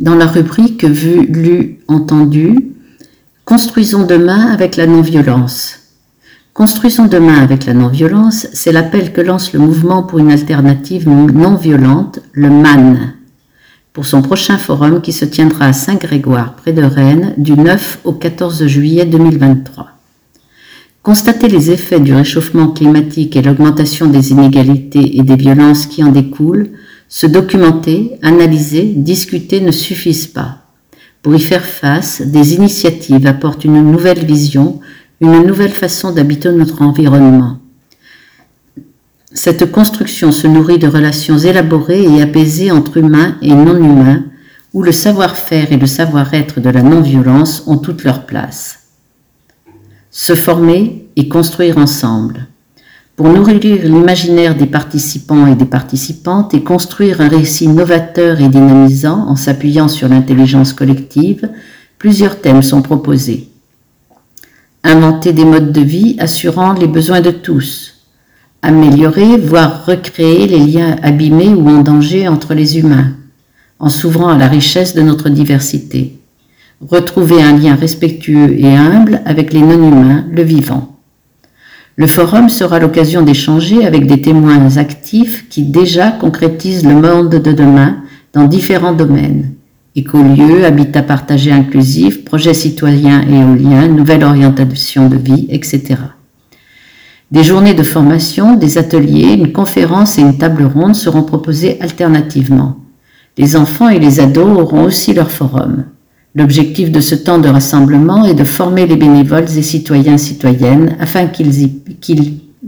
dans la rubrique Vu, lu, entendu, Construisons demain avec la non-violence. Construisons demain avec la non-violence, c'est l'appel que lance le mouvement pour une alternative non violente, le MAN, pour son prochain forum qui se tiendra à Saint-Grégoire, près de Rennes, du 9 au 14 juillet 2023. Constater les effets du réchauffement climatique et l'augmentation des inégalités et des violences qui en découlent, se documenter, analyser, discuter ne suffisent pas. Pour y faire face, des initiatives apportent une nouvelle vision, une nouvelle façon d'habiter notre environnement. Cette construction se nourrit de relations élaborées et apaisées entre humains et non-humains, où le savoir-faire et le savoir-être de la non-violence ont toute leur place. Se former et construire ensemble pour nourrir l'imaginaire des participants et des participantes et construire un récit novateur et dynamisant en s'appuyant sur l'intelligence collective, plusieurs thèmes sont proposés. Inventer des modes de vie assurant les besoins de tous. Améliorer, voire recréer les liens abîmés ou en danger entre les humains, en s'ouvrant à la richesse de notre diversité. Retrouver un lien respectueux et humble avec les non-humains, le vivant. Le forum sera l'occasion d'échanger avec des témoins actifs qui déjà concrétisent le monde de demain dans différents domaines. Écolieux, habitat partagé inclusif, projets citoyens et éoliens, nouvelle orientation de vie, etc. Des journées de formation, des ateliers, une conférence et une table ronde seront proposés alternativement. Les enfants et les ados auront aussi leur forum. L'objectif de ce temps de rassemblement est de former les bénévoles et citoyens citoyennes afin qu'ils y,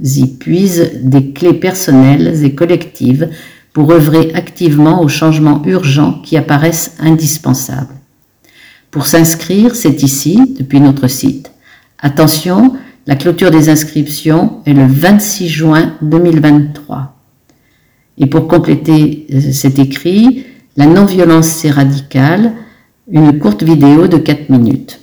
y, puisent des clés personnelles et collectives pour œuvrer activement aux changements urgents qui apparaissent indispensables. Pour s'inscrire, c'est ici, depuis notre site. Attention, la clôture des inscriptions est le 26 juin 2023. Et pour compléter euh, cet écrit, la non-violence c'est radical une courte vidéo de 4 minutes.